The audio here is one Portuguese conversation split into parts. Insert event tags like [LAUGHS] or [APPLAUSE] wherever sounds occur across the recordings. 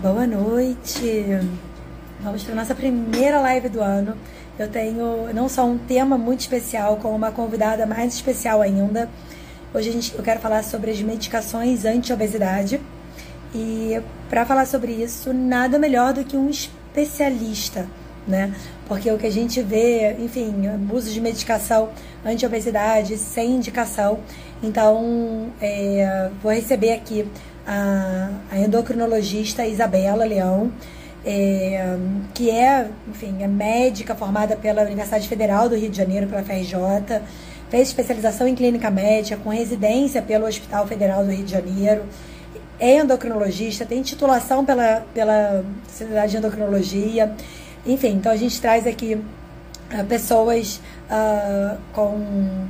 Boa noite! Vamos para a nossa primeira live do ano. Eu tenho não só um tema muito especial, como uma convidada mais especial ainda. Hoje a gente, eu quero falar sobre as medicações anti-obesidade. E para falar sobre isso, nada melhor do que um especialista, né? Porque o que a gente vê, enfim, abuso de medicação anti-obesidade sem indicação. Então, é, vou receber aqui a, a endocrinologista Isabela Leão, é, que é, enfim, é médica formada pela Universidade Federal do Rio de Janeiro, pela FRJ, fez especialização em clínica médica, com residência pelo Hospital Federal do Rio de Janeiro, é endocrinologista, tem titulação pela, pela Sociedade de Endocrinologia, enfim, então a gente traz aqui uh, pessoas uh, com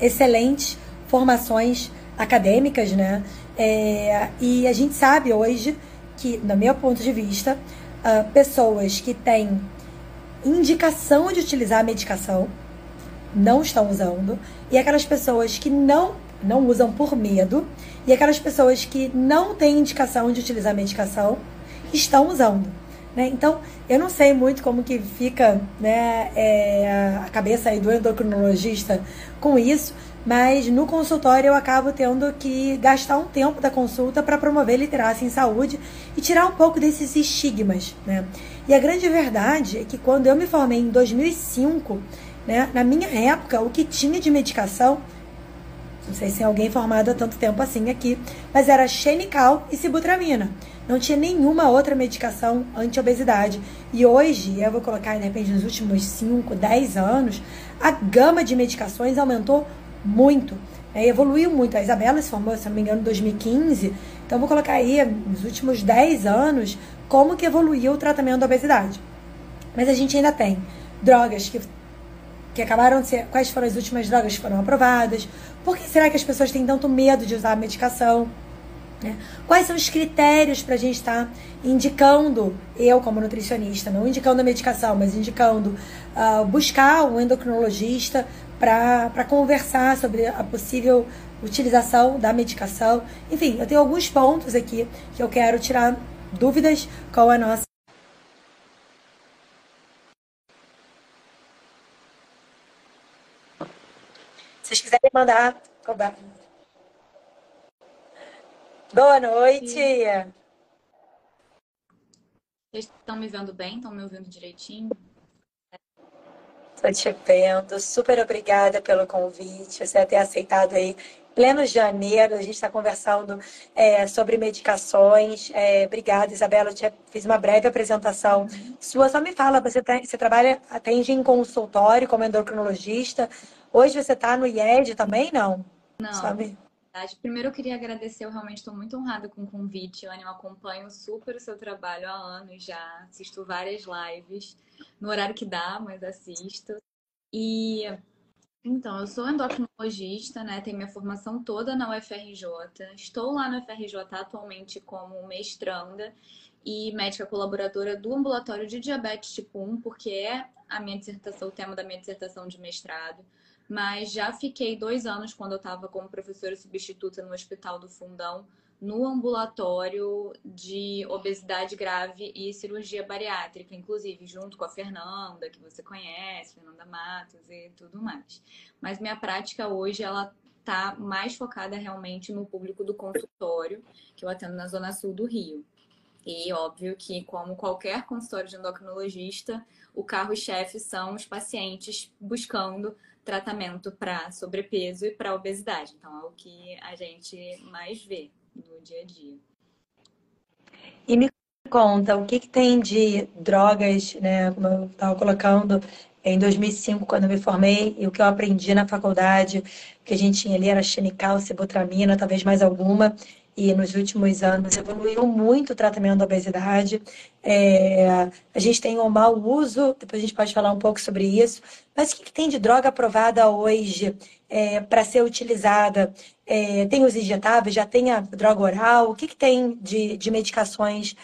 excelentes formações acadêmicas, né? É, e a gente sabe hoje que, no meu ponto de vista, uh, pessoas que têm indicação de utilizar a medicação não estão usando, e aquelas pessoas que não, não usam por medo, e aquelas pessoas que não têm indicação de utilizar a medicação estão usando. Né? Então, eu não sei muito como que fica né, é, a cabeça aí do endocrinologista com isso, mas no consultório eu acabo tendo que gastar um tempo da consulta para promover literacia em saúde e tirar um pouco desses estigmas, né? E a grande verdade é que quando eu me formei em 2005, né, na minha época, o que tinha de medicação, não sei se tem alguém formado há tanto tempo assim aqui, mas era xenical e sibutramina. Não tinha nenhuma outra medicação anti-obesidade. E hoje, eu vou colocar, de repente, nos últimos 5, 10 anos, a gama de medicações aumentou muito. Né? Evoluiu muito. A Isabela se formou, se não me engano, em 2015. Então, vou colocar aí, nos últimos 10 anos, como que evoluiu o tratamento da obesidade. Mas a gente ainda tem drogas que, que acabaram de ser. Quais foram as últimas drogas que foram aprovadas? Por que será que as pessoas têm tanto medo de usar a medicação? Né? Quais são os critérios para a gente estar tá indicando, eu como nutricionista, não indicando a medicação, mas indicando uh, buscar um endocrinologista para conversar sobre a possível utilização da medicação. Enfim, eu tenho alguns pontos aqui que eu quero tirar dúvidas com a nossa. Se vocês quiserem mandar. Boa noite. Vocês estão me vendo bem? Estão me ouvindo direitinho? Estou te vendo. Super obrigada pelo convite, você ter aceitado aí. Pleno janeiro, a gente está conversando é, sobre medicações. É, obrigada, Isabela. Eu te fiz uma breve apresentação sua. Só me fala, você, tá, você trabalha, atende em consultório como endocrinologista. Hoje você está no IED também, não? Não. Sabe? Primeiro eu queria agradecer, eu realmente estou muito honrada com o convite. Eu acompanho super o seu trabalho há anos já, assisto várias lives no horário que dá, mas assisto. E então, eu sou endocrinologista, né? Tenho minha formação toda na UFRJ. Estou lá na UFRJ atualmente como mestranda e médica colaboradora do ambulatório de diabetes tipo 1, porque é a minha dissertação, o tema da minha dissertação de mestrado. Mas já fiquei dois anos quando eu estava como professora substituta no Hospital do Fundão, no ambulatório de obesidade grave e cirurgia bariátrica, inclusive junto com a Fernanda, que você conhece, Fernanda Matos e tudo mais. Mas minha prática hoje ela tá mais focada realmente no público do consultório, que eu atendo na zona sul do Rio. E óbvio que, como qualquer consultório de endocrinologista, o carro-chefe são os pacientes buscando tratamento para sobrepeso e para obesidade. Então, é o que a gente mais vê no dia a dia. E me conta, o que, que tem de drogas, né? Como eu estava colocando em 2005, quando eu me formei, e o que eu aprendi na faculdade, que a gente tinha ali era xenical, cibutramina, talvez mais alguma, e nos últimos anos evoluiu muito o tratamento da obesidade. É, a gente tem um mau uso, depois a gente pode falar um pouco sobre isso, mas o que, que tem de droga aprovada hoje é, para ser utilizada? É, tem os injetáveis, já tem a droga oral, o que, que tem de, de medicações?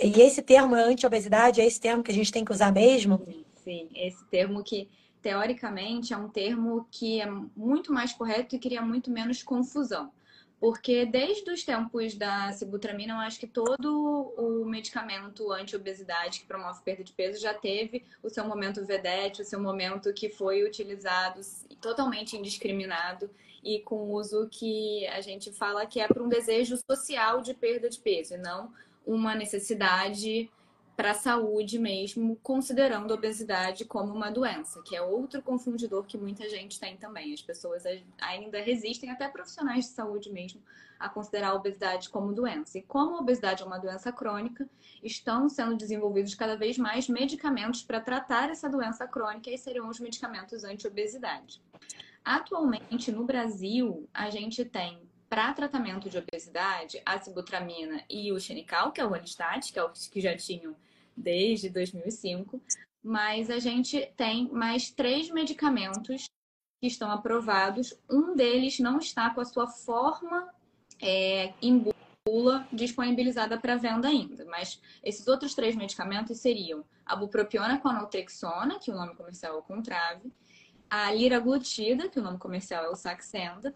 E esse termo anti-obesidade, é esse termo que a gente tem que usar mesmo? Sim, esse termo que teoricamente é um termo que é muito mais correto e cria muito menos confusão. Porque desde os tempos da sibutramina, eu acho que todo o medicamento anti-obesidade que promove perda de peso já teve o seu momento vedete, o seu momento que foi utilizado totalmente indiscriminado e com uso que a gente fala que é para um desejo social de perda de peso e não uma necessidade para a saúde mesmo, considerando a obesidade como uma doença, que é outro confundidor que muita gente tem também. As pessoas ainda resistem, até profissionais de saúde mesmo, a considerar a obesidade como doença. E como a obesidade é uma doença crônica, estão sendo desenvolvidos cada vez mais medicamentos para tratar essa doença crônica e seriam os medicamentos anti-obesidade. Atualmente, no Brasil, a gente tem para tratamento de obesidade, a sibutramina e o xenical, que é o anistat, que é o que já tinham desde 2005, mas a gente tem mais três medicamentos que estão aprovados. Um deles não está com a sua forma é, em bula disponibilizada para venda ainda, mas esses outros três medicamentos seriam a bupropiona com a naltrexona, que o nome comercial é o Contrave, a liraglutida, que o nome comercial é o Saxenda,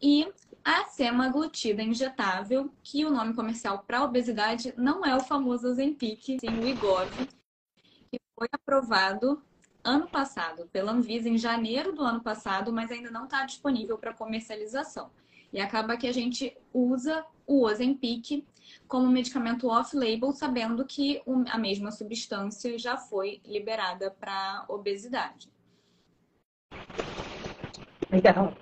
e a semaglutida injetável, que o nome comercial para obesidade não é o famoso Ozempic, sim o Igov, que foi aprovado ano passado pela Anvisa, em janeiro do ano passado, mas ainda não está disponível para comercialização. E acaba que a gente usa o Ozempic como medicamento off-label, sabendo que a mesma substância já foi liberada para obesidade. Legal.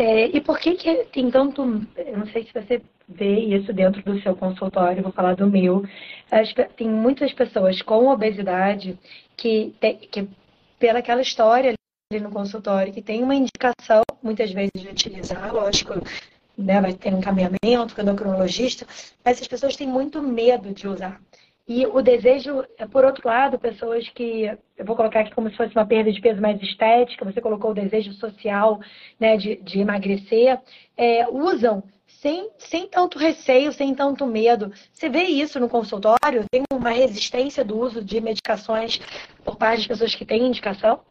É, e por que, que tem tanto. Eu não sei se você vê isso dentro do seu consultório, vou falar do meu. Que tem muitas pessoas com obesidade que, tem, que pela aquela história ali no consultório, que tem uma indicação, muitas vezes, de utilizar, lógico, né, vai ter um encaminhamento endocrinologista, mas as pessoas têm muito medo de usar. E o desejo, é, por outro lado, pessoas que, eu vou colocar aqui como se fosse uma perda de peso mais estética, você colocou o desejo social né, de, de emagrecer, é, usam sem, sem tanto receio, sem tanto medo. Você vê isso no consultório? Tem uma resistência do uso de medicações por parte de pessoas que têm indicação?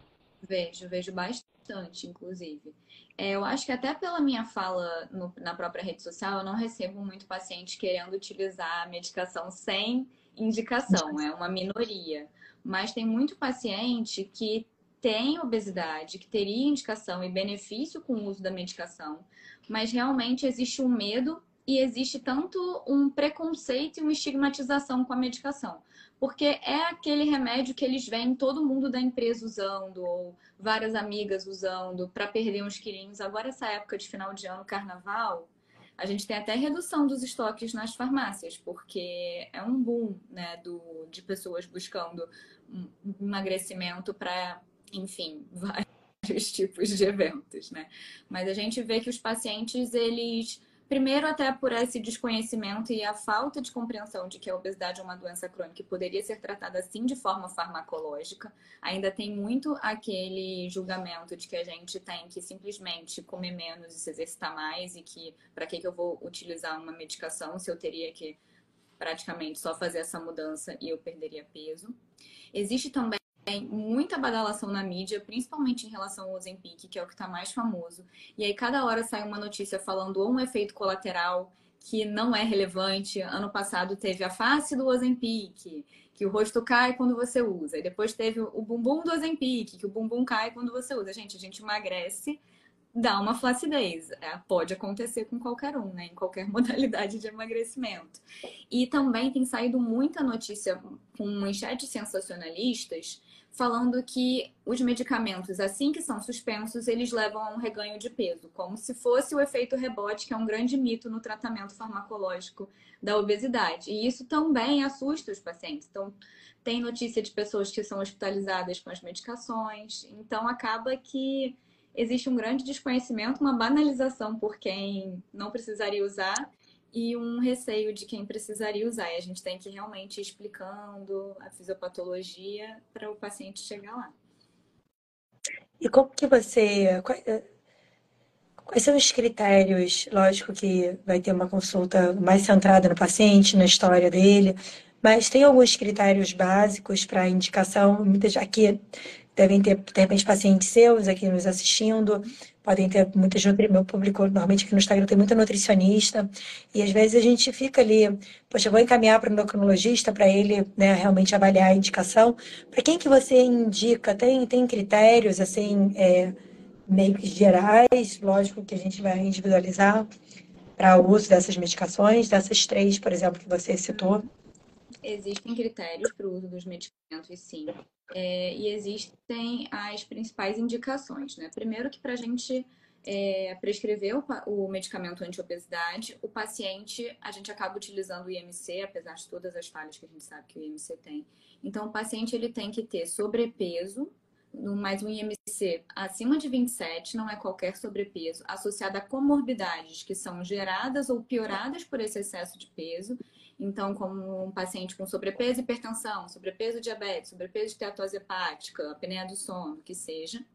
Vejo, vejo bastante, inclusive. É, eu acho que até pela minha fala no, na própria rede social, eu não recebo muito paciente querendo utilizar a medicação sem indicação, é uma minoria. Mas tem muito paciente que tem obesidade, que teria indicação e benefício com o uso da medicação, mas realmente existe um medo e existe tanto um preconceito e uma estigmatização com a medicação. Porque é aquele remédio que eles veem todo mundo da empresa usando, ou várias amigas usando, para perder uns quilinhos. Agora, essa época de final de ano, carnaval, a gente tem até redução dos estoques nas farmácias, porque é um boom né, do, de pessoas buscando um emagrecimento para, enfim, [LAUGHS] vários tipos de eventos, né? Mas a gente vê que os pacientes, eles Primeiro, até por esse desconhecimento e a falta de compreensão de que a obesidade é uma doença crônica e poderia ser tratada assim de forma farmacológica. Ainda tem muito aquele julgamento de que a gente tem que simplesmente comer menos e se exercitar mais e que para que, que eu vou utilizar uma medicação se eu teria que praticamente só fazer essa mudança e eu perderia peso. Existe também tem muita badalação na mídia, principalmente em relação ao Ozempic, que é o que está mais famoso. E aí cada hora sai uma notícia falando ou um efeito colateral que não é relevante. Ano passado teve a face do Ozempic, que o rosto cai quando você usa. E depois teve o bumbum do Ozempic, que o bumbum cai quando você usa. Gente, a gente emagrece, dá uma flacidez. É, pode acontecer com qualquer um, né? Em qualquer [LAUGHS] modalidade de emagrecimento. E também tem saído muita notícia com manchetes sensacionalistas falando que os medicamentos, assim que são suspensos, eles levam a um reganho de peso, como se fosse o efeito rebote, que é um grande mito no tratamento farmacológico da obesidade. E isso também assusta os pacientes. Então, tem notícia de pessoas que são hospitalizadas com as medicações. Então, acaba que existe um grande desconhecimento, uma banalização por quem não precisaria usar e um receio de quem precisaria usar. E a gente tem que realmente ir explicando a fisiopatologia para o paciente chegar lá. E como que você. Eh, quais são os critérios? Lógico que vai ter uma consulta mais centrada no paciente, na história dele, mas tem alguns critérios básicos para indicação. Muitas aqui devem ter, de repente, pacientes seus aqui nos assistindo, podem ter muitas meu público normalmente aqui no Instagram tem muita nutricionista e às vezes a gente fica ali, poxa, vou encaminhar para o endocrinologista para ele, né, realmente avaliar a indicação. Para quem que você indica? Tem tem critérios assim é, meio que gerais, lógico que a gente vai individualizar para o uso dessas medicações, dessas três, por exemplo, que você citou. Existem critérios para o uso dos medicamentos, sim. É, e existem as principais indicações, né? Primeiro que para a gente é, prescrever o, o medicamento anti-obesidade, o paciente, a gente acaba utilizando o IMC, apesar de todas as falhas que a gente sabe que o IMC tem. Então, o paciente ele tem que ter sobrepeso, mais um IMC acima de 27, não é qualquer sobrepeso, associado a comorbidades que são geradas ou pioradas por esse excesso de peso então, como um paciente com sobrepeso e hipertensão, sobrepeso diabetes, sobrepeso de esteatose hepática, apneia do sono, que seja.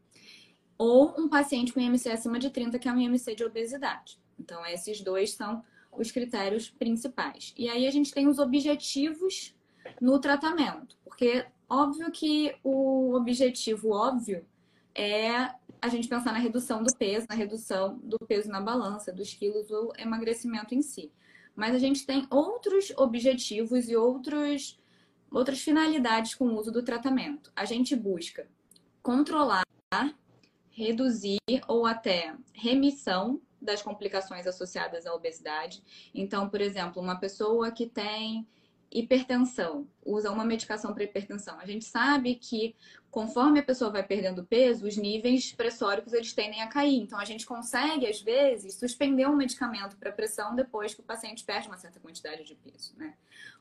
Ou um paciente com IMC acima de 30, que é um IMC de obesidade. Então, esses dois são os critérios principais. E aí a gente tem os objetivos no tratamento, porque óbvio que o objetivo óbvio é a gente pensar na redução do peso, na redução do peso na balança, dos quilos, o emagrecimento em si mas a gente tem outros objetivos e outros, outras finalidades com o uso do tratamento. A gente busca controlar, reduzir ou até remissão das complicações associadas à obesidade. Então, por exemplo, uma pessoa que tem hipertensão, usa uma medicação para hipertensão. A gente sabe que conforme a pessoa vai perdendo peso, os níveis pressóricos eles tendem a cair. Então a gente consegue às vezes suspender um medicamento para pressão depois que o paciente perde uma certa quantidade de peso, né?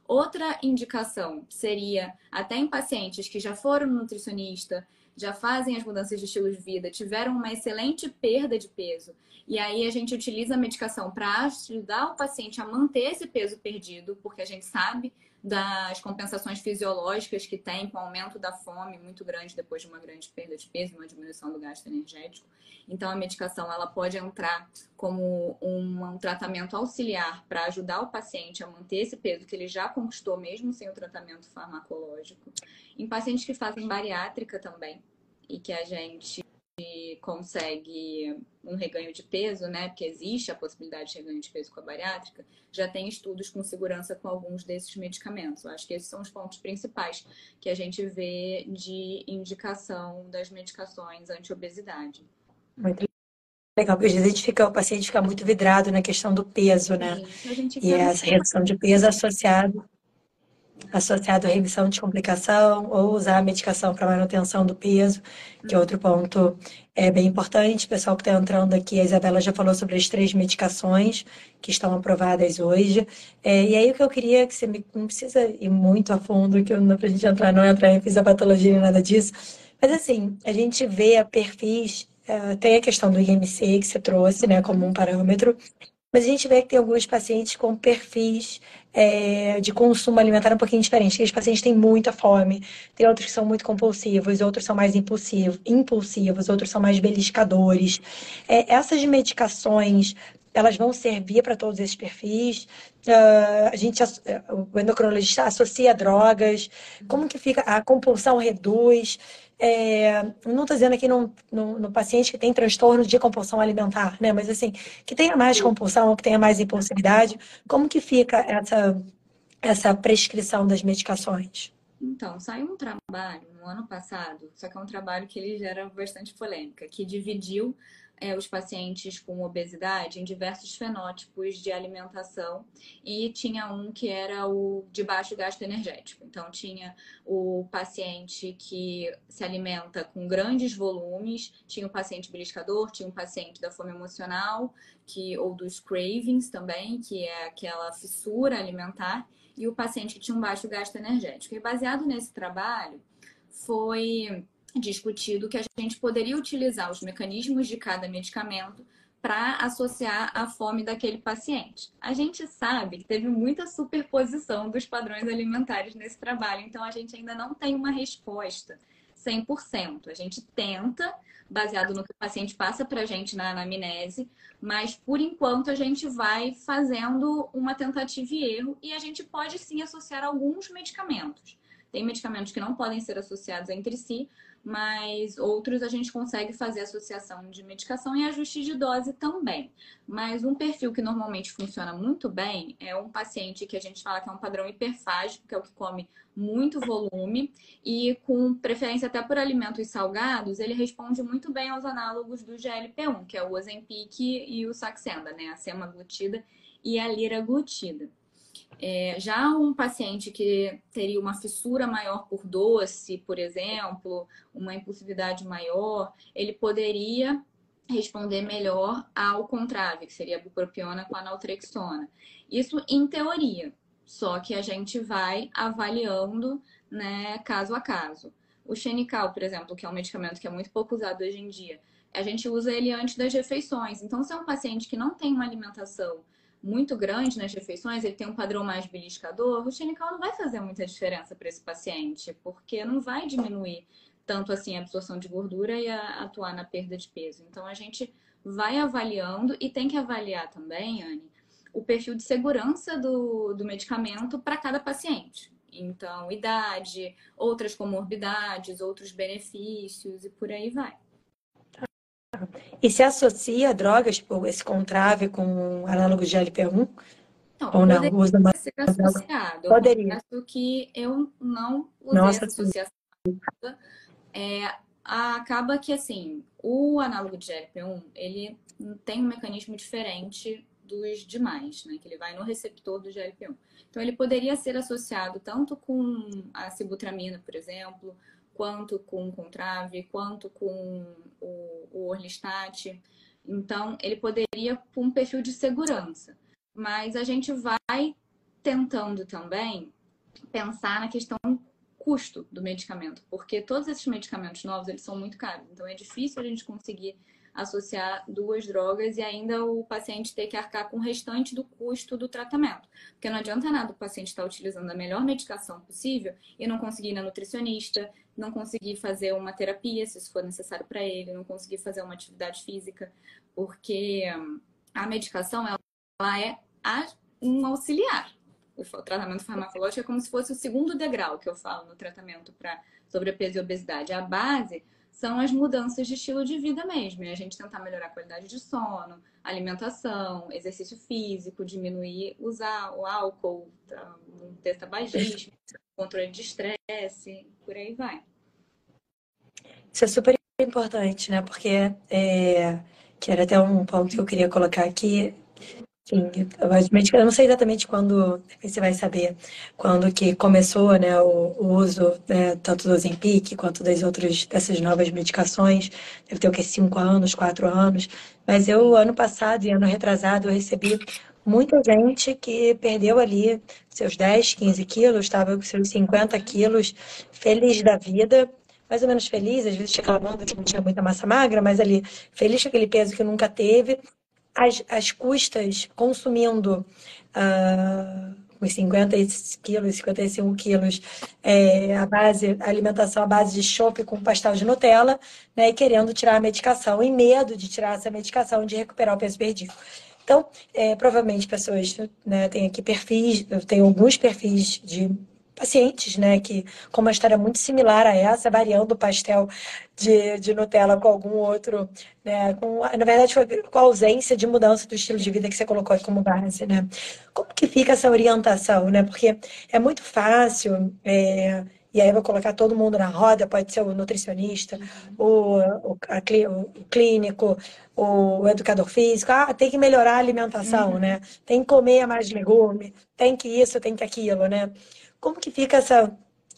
Outra indicação seria até em pacientes que já foram nutricionista, já fazem as mudanças de estilo de vida, tiveram uma excelente perda de peso, e aí a gente utiliza a medicação para ajudar o paciente a manter esse peso perdido, porque a gente sabe das compensações fisiológicas que tem com o aumento da fome muito grande depois de uma grande perda de peso, uma diminuição do gasto energético. Então a medicação ela pode entrar como um, um tratamento auxiliar para ajudar o paciente a manter esse peso que ele já conquistou mesmo sem o tratamento farmacológico. Em pacientes que fazem bariátrica também e que a gente consegue um reganho de peso, né? Porque existe a possibilidade de reganho de peso com a bariátrica, já tem estudos com segurança com alguns desses medicamentos. Eu acho que esses são os pontos principais que a gente vê de indicação das medicações anti-obesidade. Muito legal, porque às vezes fica, o paciente fica muito vidrado na questão do peso, né? Sim, e essa redução de peso associado associado à remissão de complicação ou usar a medicação para manutenção do peso, que é outro ponto é bem importante. O pessoal que está entrando aqui, a Isabela já falou sobre as três medicações que estão aprovadas hoje. É, e aí o que eu queria é que você me, não precisa ir muito a fundo, que para a gente entrar, não entrar em fisiopatologia nem nada disso. Mas assim, a gente vê a perfis, uh, tem a questão do IMC que você trouxe, né, como um parâmetro, mas a gente vê que tem alguns pacientes com perfis é, de consumo alimentar um pouquinho diferente. Aqueles pacientes têm muita fome, tem outros que são muito compulsivos, outros são mais impulsivos, impulsivos outros são mais beliscadores. É, essas medicações elas vão servir para todos esses perfis. Uh, a gente, o endocrinologista associa drogas. Como que fica? A compulsão reduz. É, não estou dizendo aqui no, no, no, paciente que tem transtorno de compulsão alimentar, né? Mas assim, que tenha mais compulsão ou que tenha mais impulsividade, como que fica essa, essa prescrição das medicações? Então, saiu um trabalho no ano passado, só que é um trabalho que ele gera bastante polêmica, que dividiu é, os pacientes com obesidade em diversos fenótipos de alimentação e tinha um que era o de baixo gasto energético. Então, tinha o paciente que se alimenta com grandes volumes, tinha o paciente beliscador, tinha um paciente da fome emocional, que, ou dos cravings também, que é aquela fissura alimentar, e o paciente que tinha um baixo gasto energético. E baseado nesse trabalho, foi discutido que a gente poderia utilizar os mecanismos de cada medicamento para associar a fome daquele paciente. A gente sabe que teve muita superposição dos padrões alimentares nesse trabalho, então a gente ainda não tem uma resposta 100%. A gente tenta, baseado no que o paciente passa para a gente na anamnese, mas por enquanto a gente vai fazendo uma tentativa e erro e a gente pode sim associar alguns medicamentos. Tem medicamentos que não podem ser associados entre si, mas outros a gente consegue fazer associação de medicação e ajuste de dose também. Mas um perfil que normalmente funciona muito bem é um paciente que a gente fala que é um padrão hiperfágico, que é o que come muito volume e com preferência até por alimentos salgados, ele responde muito bem aos análogos do GLP-1, que é o Ozempic e o Saxenda, né, a semaglutida e a liraglutida. É, já um paciente que teria uma fissura maior por doce, por exemplo, uma impulsividade maior, ele poderia responder melhor ao contrário, que seria a bupropiona com a naltrexona. Isso em teoria, só que a gente vai avaliando, né, caso a caso. O xenical, por exemplo, que é um medicamento que é muito pouco usado hoje em dia, a gente usa ele antes das refeições. Então, se é um paciente que não tem uma alimentação muito grande nas refeições, ele tem um padrão mais beliscador, o xenical não vai fazer muita diferença para esse paciente, porque não vai diminuir tanto assim a absorção de gordura e a, atuar na perda de peso. Então a gente vai avaliando e tem que avaliar também, Anne, o perfil de segurança do, do medicamento para cada paciente. Então, idade, outras comorbidades, outros benefícios e por aí vai. E se associa drogas, tipo esse contrave com análogo de LP1? Não, ou não? Usa ser associado. Poderia. Eu que eu não usei essa associação. É, acaba que, assim, o análogo de GLP-1, ele tem um mecanismo diferente dos demais, né? Que ele vai no receptor do GLP-1. Então, ele poderia ser associado tanto com a sibutramina, por exemplo, quanto com o Contrave, quanto com o, o Orlistat. Então, ele poderia com um perfil de segurança. Mas a gente vai tentando também pensar na questão custo do medicamento, porque todos esses medicamentos novos, eles são muito caros. Então, é difícil a gente conseguir associar duas drogas e ainda o paciente ter que arcar com o restante do custo do tratamento. Porque não adianta nada o paciente estar utilizando a melhor medicação possível e não conseguir ir na nutricionista, não conseguir fazer uma terapia, se isso for necessário para ele, não conseguir fazer uma atividade física, porque hum, a medicação ela é um auxiliar. O tratamento farmacológico é como se fosse o segundo degrau que eu falo no tratamento para sobrepeso e obesidade. A base são as mudanças de estilo de vida mesmo. E a gente tentar melhorar a qualidade de sono, alimentação, exercício físico, diminuir usar o álcool, tá, ter tabagismo, [LAUGHS] controle de estresse, por aí vai. Isso é super importante, né? Porque é, que era até um ponto que eu queria colocar aqui, Sim, eu não sei exatamente quando, você vai saber, quando que começou né, o, o uso né, tanto do Zempic quanto das outras, dessas novas medicações. Deve ter o que, cinco anos, quatro anos. Mas eu, ano passado e ano retrasado, eu recebi muita gente que perdeu ali seus 10, 15 quilos, estava com seus 50 quilos, feliz da vida, mais ou menos feliz, às vezes reclamando que não tinha muita massa magra, mas ali feliz com aquele peso que nunca teve, as, as custas consumindo uh, os 50 quilos, 55 quilos, é, a base, a alimentação à base de chope com pastel de Nutella, né, e querendo tirar a medicação, e medo de tirar essa medicação, de recuperar o peso perdido. Então, é, provavelmente pessoas, né, tem aqui perfis, tenho alguns perfis de pacientes, né, que com uma história muito similar a essa, variando o pastel de, de Nutella com algum outro, né, com, na verdade foi com a ausência de mudança do estilo de vida que você colocou como base, né. Como que fica essa orientação, né, porque é muito fácil, é, e aí vou colocar todo mundo na roda, pode ser o nutricionista, o, o, a, o clínico, o educador físico, ah, tem que melhorar a alimentação, uhum. né? Tem que comer mais legume, tem que isso, tem que aquilo, né? Como que fica essa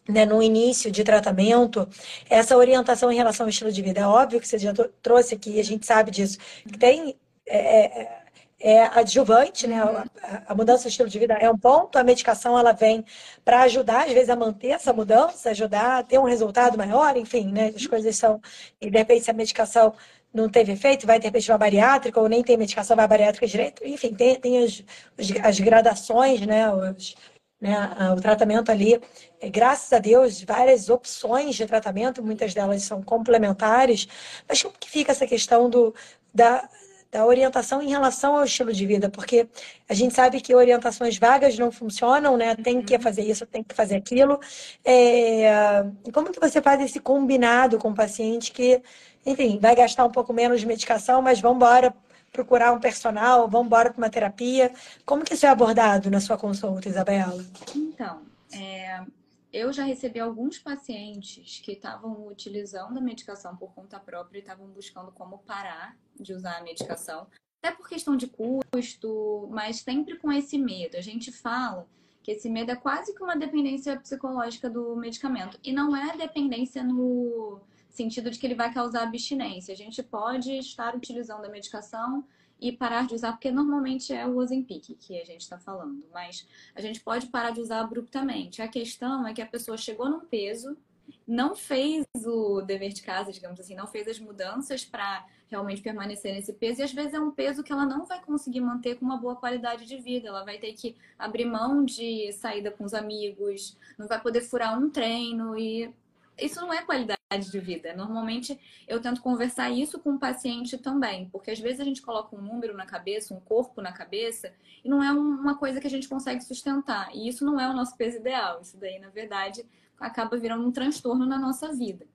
né, no início de tratamento, essa orientação em relação ao estilo de vida. É óbvio que você já trouxe aqui, a gente sabe disso, que tem é, é, adjuvante, né? A, a, mudança do estilo de vida é um ponto, a medicação ela vem para ajudar, às vezes, a manter essa mudança, ajudar a ter um resultado maior, enfim, né? As coisas são. E de repente, se a medicação não teve efeito, vai de repente uma bariátrica, ou nem tem medicação, vai bariátrica direito, enfim, tem, tem as, as gradações, né? Os, né? O tratamento ali, é, graças a Deus, várias opções de tratamento, muitas delas são complementares, mas como que fica essa questão do, da, da orientação em relação ao estilo de vida, porque a gente sabe que orientações vagas não funcionam, né? Tem que uhum. fazer isso, tem que fazer aquilo. É... Como que você faz esse combinado com o paciente que, enfim, vai gastar um pouco menos de medicação, mas vamos embora procurar um personal, vamos embora para uma terapia. Como que isso é abordado na sua consulta, Isabela? Então, é, eu já recebi alguns pacientes que estavam utilizando a medicação por conta própria e estavam buscando como parar de usar a medicação, até por questão de custo, mas sempre com esse medo. A gente fala que esse medo é quase que uma dependência psicológica do medicamento. E não é dependência no sentido de que ele vai causar abstinência. A gente pode estar utilizando a medicação e parar de usar, porque normalmente é o Ozempic que a gente está falando, mas a gente pode parar de usar abruptamente. A questão é que a pessoa chegou num peso, não fez o dever de casa, digamos assim, não fez as mudanças para realmente permanecer nesse peso, e às vezes é um peso que ela não vai conseguir manter com uma boa qualidade de vida. Ela vai ter que abrir mão de saída com os amigos, não vai poder furar um treino, e isso não é qualidade de vida. Normalmente eu tento conversar isso com o paciente também, porque às vezes a gente coloca um número na cabeça, um corpo na cabeça, e não é uma coisa que a gente consegue sustentar. E isso não é o nosso peso ideal. Isso daí, na verdade, acaba virando um transtorno na nossa vida.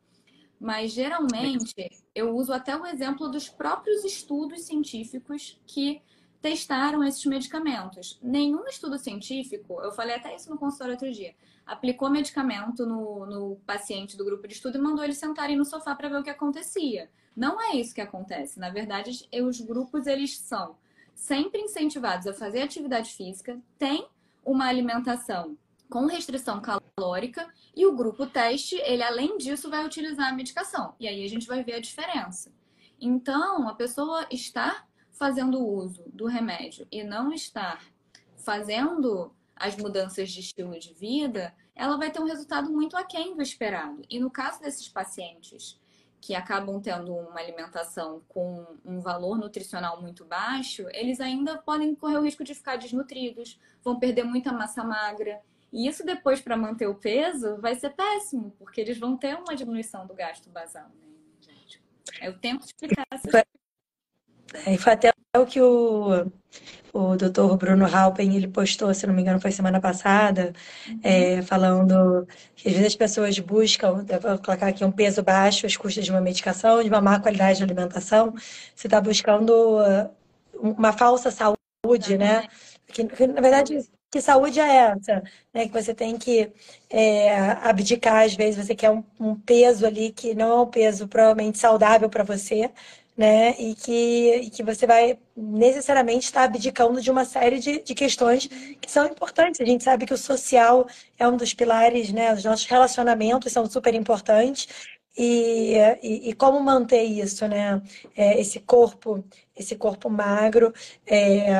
Mas geralmente eu uso até o exemplo dos próprios estudos científicos que testaram esses medicamentos. Nenhum estudo científico, eu falei até isso no consultório outro dia, aplicou medicamento no, no paciente do grupo de estudo e mandou ele sentarem no sofá para ver o que acontecia. Não é isso que acontece. Na verdade, os grupos eles são sempre incentivados a fazer atividade física, tem uma alimentação com restrição calórica e o grupo teste, ele além disso vai utilizar a medicação. E aí a gente vai ver a diferença. Então, a pessoa está fazendo uso do remédio e não estar fazendo as mudanças de estilo de vida, ela vai ter um resultado muito aquém do esperado. E no caso desses pacientes que acabam tendo uma alimentação com um valor nutricional muito baixo, eles ainda podem correr o risco de ficar desnutridos, vão perder muita massa magra. E isso depois, para manter o peso, vai ser péssimo, porque eles vão ter uma diminuição do gasto basal, né, gente? Eu tento explicar essas é, e foi até o que o, o doutor Bruno Halpen, ele postou, se não me engano, foi semana passada, uhum. é, falando que às vezes as pessoas buscam, vou colocar aqui um peso baixo, as custas de uma medicação, de uma má qualidade de alimentação, você está buscando uh, uma falsa saúde, né? Que, que, na verdade, que saúde é essa? Né? Que você tem que é, abdicar, às vezes você quer um, um peso ali que não é um peso provavelmente saudável para você, né? E que, e que você vai necessariamente estar abdicando de uma série de, de questões que são importantes. A gente sabe que o social é um dos pilares, né? Os nossos relacionamentos são super importantes. E, e, e como manter isso, né? É, esse corpo, esse corpo magro é,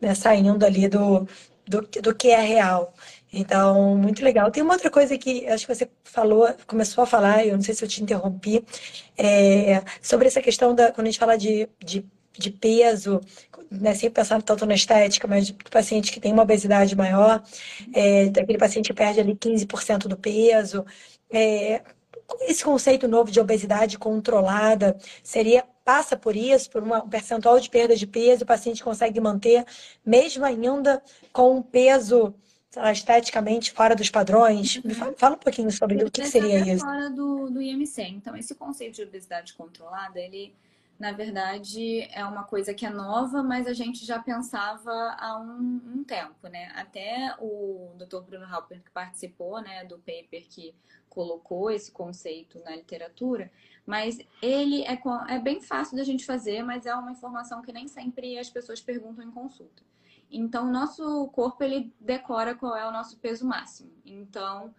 né? saindo ali do, do, do que é real. Então, muito legal. Tem uma outra coisa que acho que você falou, começou a falar, eu não sei se eu te interrompi, é, sobre essa questão da, quando a gente fala de, de, de peso, né, sempre pensando tanto na estética, mas do paciente que tem uma obesidade maior, é, paciente que perde ali 15% do peso. É, esse conceito novo de obesidade controlada seria passa por isso, por um percentual de perda de peso, o paciente consegue manter, mesmo ainda com um peso lá, esteticamente fora dos padrões? Me fala, fala um pouquinho sobre o que, que seria isso. Fora do, do IMC. Então, esse conceito de obesidade controlada, ele, na verdade, é uma coisa que é nova, mas a gente já pensava há um, um tempo, né? Até o Dr. Bruno Halper, que participou né, do paper que colocou esse conceito na literatura, mas ele é, é bem fácil da gente fazer, mas é uma informação que nem sempre as pessoas perguntam em consulta. Então, o nosso corpo ele decora qual é o nosso peso máximo. Então,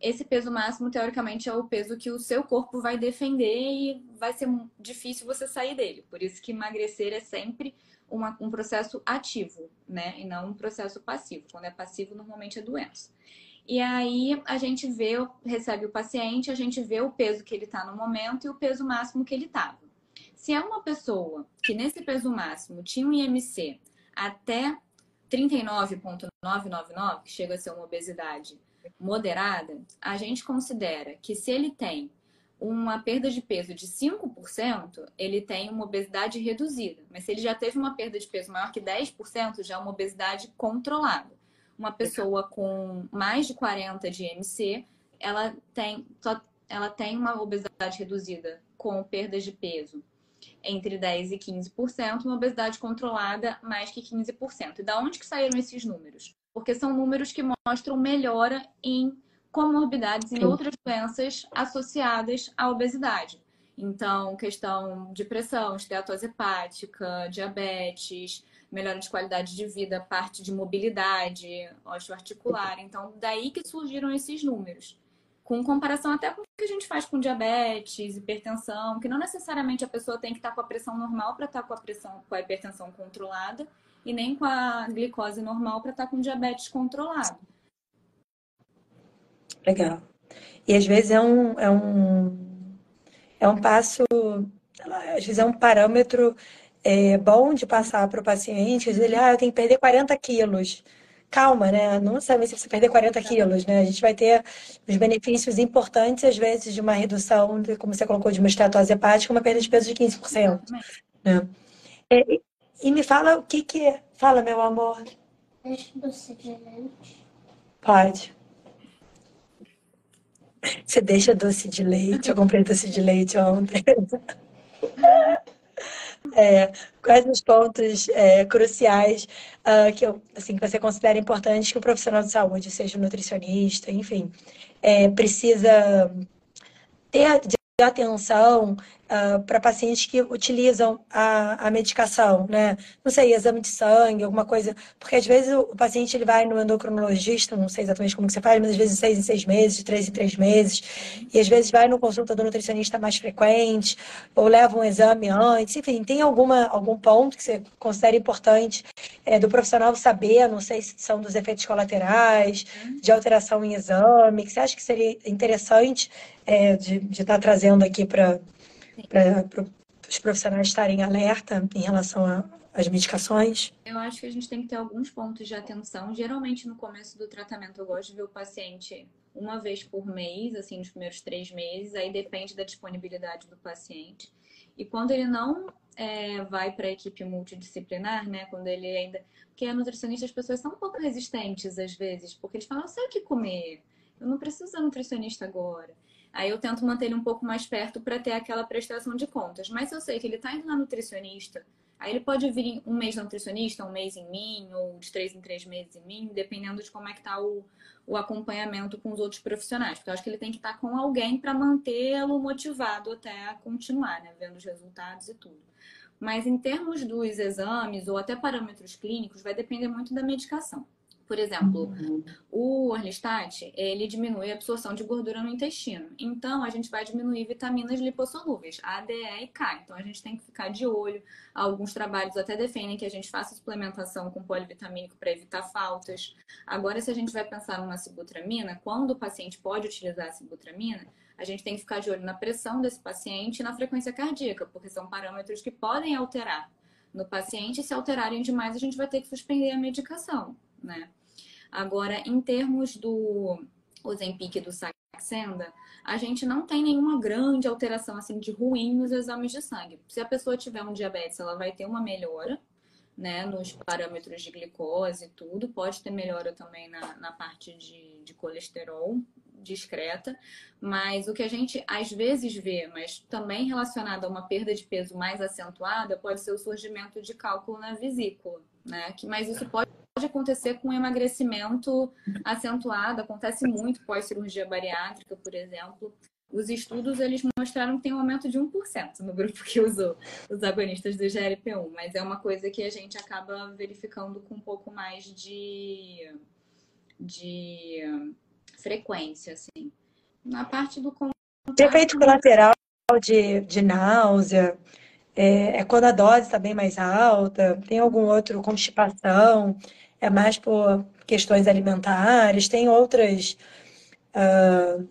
esse peso máximo, teoricamente, é o peso que o seu corpo vai defender e vai ser difícil você sair dele. Por isso que emagrecer é sempre uma, um processo ativo, né? E não um processo passivo. Quando é passivo, normalmente é doença. E aí a gente vê, recebe o paciente, a gente vê o peso que ele está no momento e o peso máximo que ele estava. Se é uma pessoa que nesse peso máximo tinha um IMC até 39,999, que chega a ser uma obesidade moderada, a gente considera que se ele tem uma perda de peso de 5%, ele tem uma obesidade reduzida. Mas se ele já teve uma perda de peso maior que 10%, já é uma obesidade controlada. Uma pessoa com mais de 40 de IMC, ela tem, ela tem uma obesidade reduzida com perdas de peso entre 10% e 15%, uma obesidade controlada mais que 15%. E da onde que saíram esses números? Porque são números que mostram melhora em comorbidades em outras doenças associadas à obesidade. Então, questão de pressão, esteatose hepática, diabetes, melhora de qualidade de vida, parte de mobilidade, osteoarticular. Então, daí que surgiram esses números. Com comparação até com o que a gente faz com diabetes, hipertensão, que não necessariamente a pessoa tem que estar com a pressão normal para estar com a pressão com a hipertensão controlada e nem com a glicose normal para estar com diabetes controlado. Legal. E às vezes é um, é um, é um passo, às vezes é um parâmetro é, bom de passar para o paciente, dizer, ele, ah, eu tenho que perder 40 quilos. Calma, né? Não sabe se você perder 40 quilos, né? A gente vai ter os benefícios importantes, às vezes, de uma redução, como você colocou, de uma esteatose hepática, uma perda de peso de 15%. Né? É, e me fala o que que é. Fala, meu amor. Deixa você de leite. Pode. Você deixa doce de leite? Eu comprei doce de leite ontem. [LAUGHS] É, quais os pontos é, cruciais uh, que, eu, assim, que você considera importantes que o profissional de saúde, seja nutricionista, enfim, é, precisa ter atenção uh, para pacientes que utilizam a, a medicação, né? Não sei, exame de sangue, alguma coisa. Porque às vezes o, paciente ele vai no endocrinologista, não sei exatamente como que você faz, mas às vezes seis em seis meses, de três em três meses. E às vezes vai no consulta do nutricionista mais frequente, ou leva um exame antes. Enfim, tem alguma, algum ponto que você considera importante é, do profissional saber, não sei se são dos efeitos colaterais, de alteração em exame, que você acha que seria interessante é, de estar tá trazendo aqui para os profissionais estarem alerta em relação às medicações? Eu acho que a gente tem que ter alguns pontos de atenção. Geralmente, no começo do tratamento, eu gosto de ver o paciente uma vez por mês, assim, nos primeiros três meses. Aí depende da disponibilidade do paciente. E quando ele não é, vai para a equipe multidisciplinar, né? Quando ele ainda. Porque a nutricionista, as pessoas são um pouco resistentes às vezes, porque eles falam, eu sei o que comer, eu não preciso da nutricionista agora. Aí eu tento manter ele um pouco mais perto para ter aquela prestação de contas. Mas se eu sei que ele está indo na nutricionista, aí ele pode vir um mês na nutricionista, um mês em mim, ou de três em três meses em mim, dependendo de como é que está o, o acompanhamento com os outros profissionais. Porque eu acho que ele tem que estar tá com alguém para mantê-lo motivado até continuar, né? Vendo os resultados e tudo. Mas em termos dos exames ou até parâmetros clínicos, vai depender muito da medicação. Por exemplo, o Orlistat, ele diminui a absorção de gordura no intestino. Então, a gente vai diminuir vitaminas lipossolúveis, A, D, E e K. Então, a gente tem que ficar de olho. Alguns trabalhos até defendem que a gente faça suplementação com polivitamínico para evitar faltas. Agora, se a gente vai pensar numa sibutramina, quando o paciente pode utilizar a sibutramina, a gente tem que ficar de olho na pressão desse paciente e na frequência cardíaca, porque são parâmetros que podem alterar no paciente. Se alterarem demais, a gente vai ter que suspender a medicação, né? Agora, em termos do Ozempic e do Saxenda, a gente não tem nenhuma grande alteração assim de ruim nos exames de sangue. Se a pessoa tiver um diabetes, ela vai ter uma melhora, né, nos parâmetros de glicose e tudo. Pode ter melhora também na, na parte de, de colesterol discreta, mas o que a gente às vezes vê, mas também relacionado a uma perda de peso mais acentuada, pode ser o surgimento de cálculo na vesícula, né? Que, mas isso pode pode acontecer com emagrecimento acentuado, acontece muito pós-cirurgia bariátrica, por exemplo. Os estudos eles mostraram que tem um aumento de 1% no grupo que usou os agonistas do GLP-1, mas é uma coisa que a gente acaba verificando com um pouco mais de, de frequência, assim. Na parte do efeito colateral de, de náusea, é, é, quando a dose está bem mais alta, tem algum outro constipação, é mais por questões alimentares, tem outras. Uh,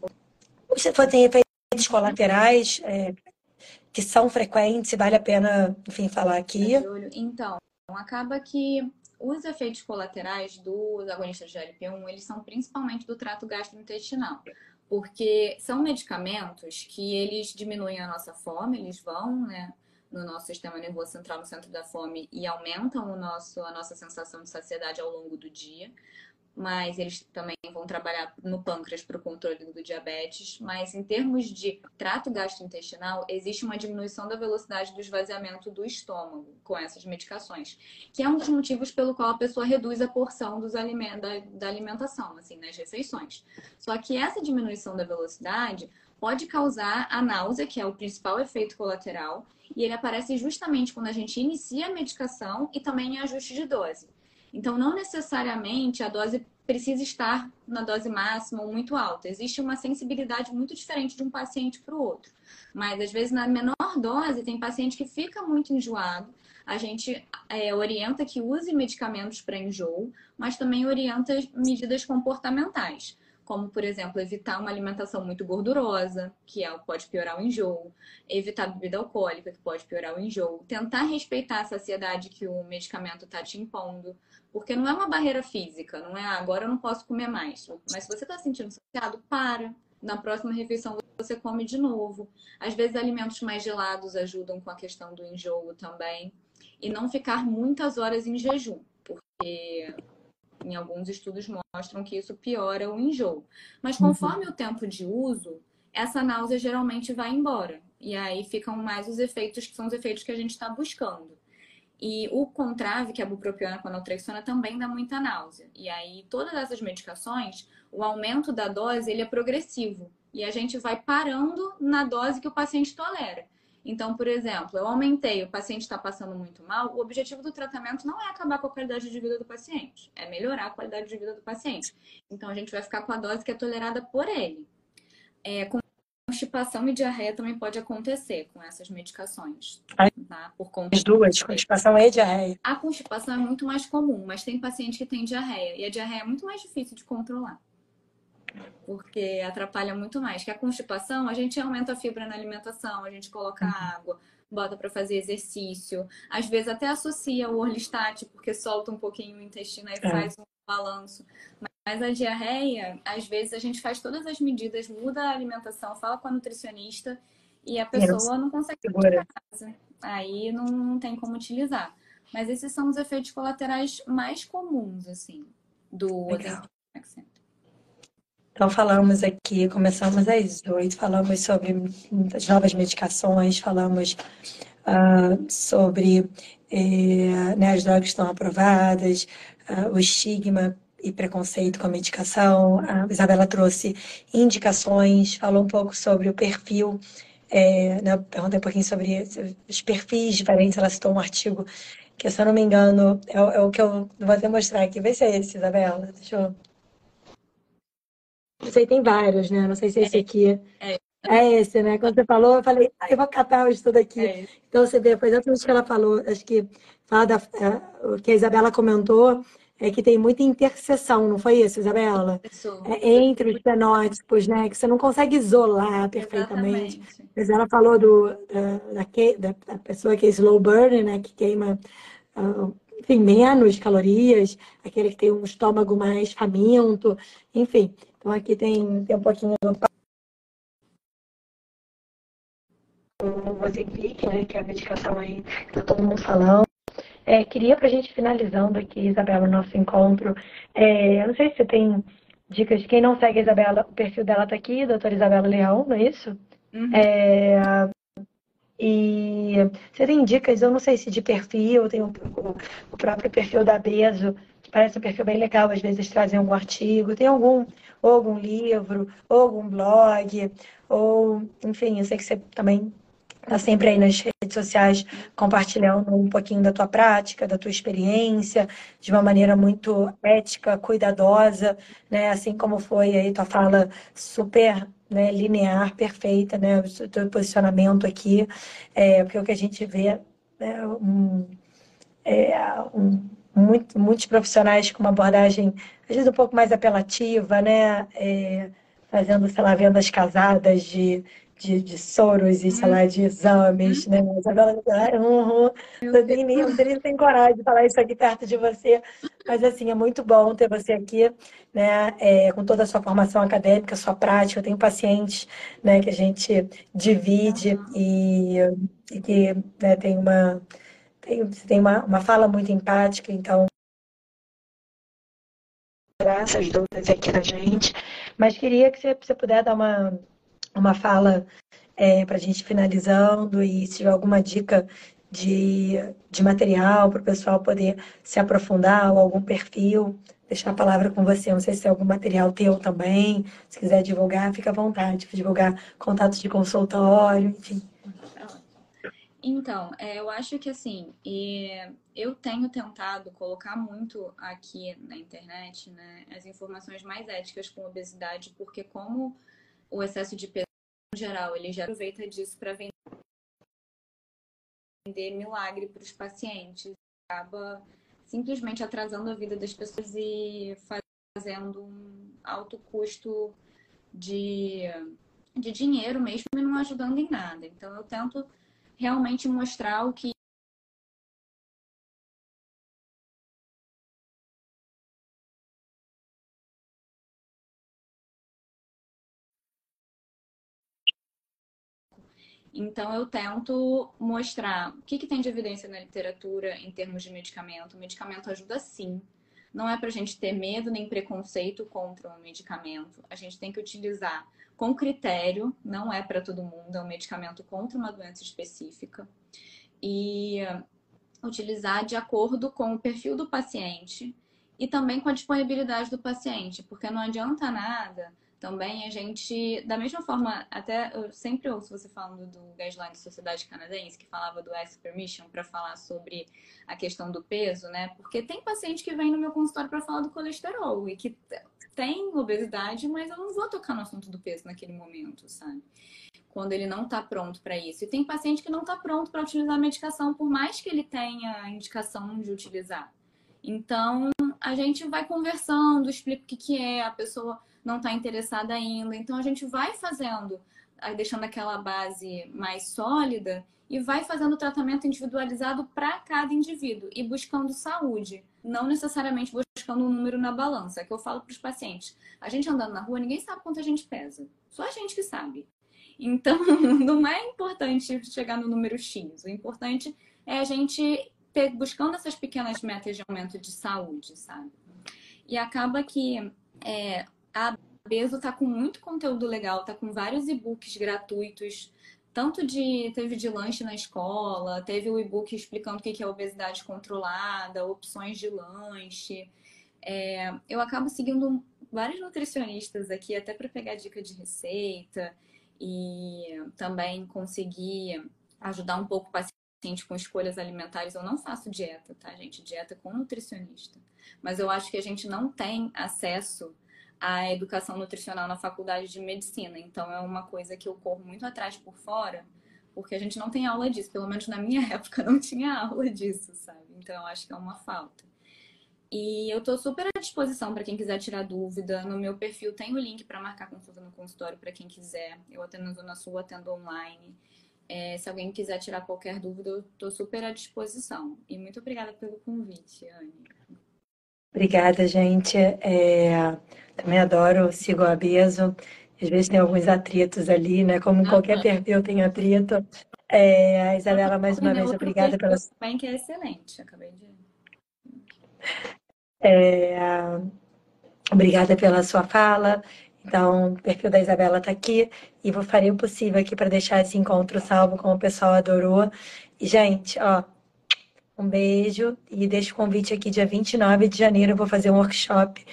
tem efeitos colaterais é, que são frequentes, vale a pena, enfim, falar aqui. Então, acaba que os efeitos colaterais dos agonistas de GLP-1, eles são principalmente do trato gastrointestinal. porque são medicamentos que eles diminuem a nossa fome, eles vão, né, no nosso sistema nervoso central, no centro da fome, e aumentam o nosso, a nossa sensação de saciedade ao longo do dia mas eles também vão trabalhar no pâncreas para o controle do diabetes. Mas em termos de trato gastrointestinal, existe uma diminuição da velocidade do esvaziamento do estômago com essas medicações, que é um dos motivos pelo qual a pessoa reduz a porção dos alimentos, da, da alimentação, assim, nas refeições. Só que essa diminuição da velocidade pode causar a náusea, que é o principal efeito colateral, e ele aparece justamente quando a gente inicia a medicação e também em ajuste de dose. Então, não necessariamente a dose precisa estar na dose máxima ou muito alta. Existe uma sensibilidade muito diferente de um paciente para o outro. Mas, às vezes, na menor dose, tem paciente que fica muito enjoado. A gente é, orienta que use medicamentos para enjoo, mas também orienta medidas comportamentais como, por exemplo, evitar uma alimentação muito gordurosa, que é, pode piorar o enjoo, evitar bebida alcoólica, que pode piorar o enjoo, tentar respeitar a saciedade que o medicamento está te impondo, porque não é uma barreira física, não é ah, agora eu não posso comer mais. Mas se você está sentindo saciado, para. Na próxima refeição você come de novo. Às vezes alimentos mais gelados ajudam com a questão do enjoo também. E não ficar muitas horas em jejum, porque em alguns estudos mostram que isso piora o enjoo. Mas uhum. conforme uhum. o tempo de uso, essa náusea geralmente vai embora. E aí ficam mais os efeitos que são os efeitos que a gente está buscando. E o contrave, que é a bupropiona com a naltrexona, também dá muita náusea. E aí, todas essas medicações, o aumento da dose, ele é progressivo. E a gente vai parando na dose que o paciente tolera. Então, por exemplo, eu aumentei, o paciente está passando muito mal, o objetivo do tratamento não é acabar com a qualidade de vida do paciente, é melhorar a qualidade de vida do paciente. Então, a gente vai ficar com a dose que é tolerada por ele. É, constipação e diarreia também pode acontecer com essas medicações. Tá? Por conta As duas, constipação e diarreia. A constipação é muito mais comum, mas tem paciente que tem diarreia. E a diarreia é muito mais difícil de controlar porque atrapalha muito mais. Que a constipação, a gente aumenta a fibra na alimentação, a gente coloca uhum. água, bota para fazer exercício, às vezes até associa o orlistat, porque solta um pouquinho o intestino e é. faz um balanço. Mas a diarreia, às vezes a gente faz todas as medidas, muda a alimentação, fala com a nutricionista e a pessoa não consegue ir casa. Aí não, não tem como utilizar. Mas esses são os efeitos colaterais mais comuns, assim, do Legal. Então, falamos aqui, começamos às oito, falamos sobre as novas medicações, falamos uh, sobre eh, né, as drogas que estão aprovadas, uh, o estigma e preconceito com a medicação. A Isabela trouxe indicações, falou um pouco sobre o perfil, é, né, perguntei um pouquinho sobre os perfis diferentes, ela citou um artigo que, se eu não me engano, é, é o que eu vou até mostrar aqui. Vê se é esse, Isabela. Deixa eu não sei, tem vários, né? Não sei se é esse aqui. É. É esse, né? Quando você falou, eu falei, ah, eu vou catar isso tudo aqui. É então você vê, foi exatamente o que ela falou. Acho que fala da, é, o que a Isabela comentou é que tem muita interseção, não foi isso, Isabela? É, entre os fenótipos, né? Que você não consegue isolar perfeitamente. Exatamente. Mas ela falou do, da, da, da, pessoa que é slow burn, né? Que queima, uh, enfim, menos calorias, aquele que tem um estômago mais faminto, enfim. Então aqui tem, tem um pouquinho do o Ozempic, né, que é a medicação aí que tá todo mundo falando. É, queria para a gente finalizando aqui, Isabela, o nosso encontro. É, eu não sei se você tem dicas de quem não segue a Isabela, o perfil dela tá aqui, doutora Isabela Leão, não é isso? Uhum. É, e você tem dicas, eu não sei se de perfil, tem o, o próprio perfil da Beso, parece um perfil bem legal, às vezes trazem algum artigo. Tem algum ou algum livro, ou algum blog, ou, enfim, eu sei que você também está sempre aí nas redes sociais compartilhando um pouquinho da tua prática, da tua experiência, de uma maneira muito ética, cuidadosa, né? Assim como foi aí tua fala super né, linear, perfeita, né? O teu posicionamento aqui, é, porque o que a gente vê é um, é um muito, muitos profissionais com uma abordagem, às vezes, um pouco mais apelativa, né? É, fazendo, sei lá, vendas casadas de, de, de soros e, sei lá, de exames, uhum. né? Mas agora, uhum, eu nem, nem, nem tem coragem de falar isso aqui perto de você, Mas assim, é muito bom ter você aqui, né? É, com toda a sua formação acadêmica, sua prática. Eu tenho pacientes, né, que a gente divide e, e que né, tem uma tem, tem uma, uma fala muito empática, então essas dúvidas aqui na gente. Mas queria que você, você puder dar uma, uma fala é, para a gente finalizando e se tiver alguma dica de, de material para o pessoal poder se aprofundar ou algum perfil, deixar a palavra com você. Não sei se tem algum material teu também. Se quiser divulgar, fica à vontade. Divulgar contatos de consultório, enfim. Então, é, eu acho que assim, eu tenho tentado colocar muito aqui na internet, né, as informações mais éticas com obesidade, porque como o excesso de peso em geral, ele já aproveita disso para vender milagre para os pacientes, acaba simplesmente atrasando a vida das pessoas e fazendo um alto custo de, de dinheiro mesmo e não ajudando em nada. Então, eu tento realmente mostrar o que Então, eu tento mostrar o que, que, tem de evidência na literatura em termos de medicamento. O medicamento ajuda sim. Não é para a gente ter medo nem preconceito contra um medicamento. A gente tem que utilizar com critério, não é para todo mundo, é um medicamento contra uma doença específica. E utilizar de acordo com o perfil do paciente e também com a disponibilidade do paciente, porque não adianta nada também a gente, da mesma forma, até eu sempre ouço você falando do guideline da Sociedade Canadense, que falava do Ask Permission para falar sobre a questão do peso, né? Porque tem paciente que vem no meu consultório para falar do colesterol e que tem obesidade, mas eu não vou tocar no assunto do peso naquele momento, sabe? Quando ele não está pronto para isso. E tem paciente que não está pronto para utilizar a medicação, por mais que ele tenha indicação de utilizar. Então, a gente vai conversando, explica o que, que é, a pessoa não está interessada ainda. Então a gente vai fazendo, deixando aquela base mais sólida e vai fazendo o tratamento individualizado para cada indivíduo e buscando saúde, não necessariamente buscando um número na balança. É que eu falo para os pacientes: a gente andando na rua, ninguém sabe quanto a gente pesa, só a gente que sabe. Então, [LAUGHS] não é importante chegar no número X. O importante é a gente ter, buscando essas pequenas metas de aumento de saúde, sabe? E acaba que é, a Beso tá com muito conteúdo legal, tá com vários e-books gratuitos, tanto de teve de lanche na escola, teve o e-book explicando o que é obesidade controlada, opções de lanche. É, eu acabo seguindo vários nutricionistas aqui, até para pegar dica de receita e também conseguir ajudar um pouco o paciente com escolhas alimentares. Eu não faço dieta, tá, gente? Dieta com nutricionista. Mas eu acho que a gente não tem acesso a educação nutricional na faculdade de medicina. Então é uma coisa que eu corro muito atrás por fora, porque a gente não tem aula disso. Pelo menos na minha [LAUGHS] época não tinha aula disso, sabe? Então eu acho que é uma falta. E eu estou super à disposição para quem quiser tirar dúvida. No meu perfil tem o link para marcar consulta no consultório para quem quiser. Eu atendo na Zona Sul, atendo online. É, se alguém quiser tirar qualquer dúvida, eu estou super à disposição. E muito obrigada pelo convite, Anne. Obrigada, gente. É, também adoro, sigo a Beso. Às vezes tem alguns atritos ali, né? Como qualquer Aham. perfil tem atrito. É, a Isabela, mais uma vez, obrigada pela também que é excelente. Acabei de. É, obrigada pela sua fala. Então, o perfil da Isabela está aqui e vou farei o possível aqui para deixar esse encontro salvo, como o pessoal adorou. E, gente, ó, um beijo e deixo o convite aqui, dia 29 de janeiro, eu vou fazer um workshop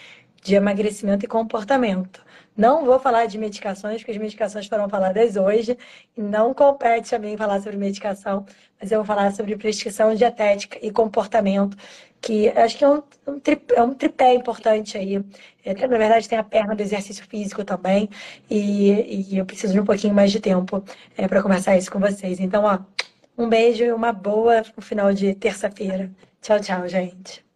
de emagrecimento e comportamento. Não vou falar de medicações, porque as medicações foram faladas hoje, e não compete a mim falar sobre medicação, mas eu vou falar sobre prescrição dietética e comportamento, que acho que é um, um, tripé, é um tripé importante aí. É, na verdade, tem a perna do exercício físico também, e, e eu preciso de um pouquinho mais de tempo é, para conversar isso com vocês. Então, ó, um beijo e uma boa final de terça-feira. Tchau, tchau, gente.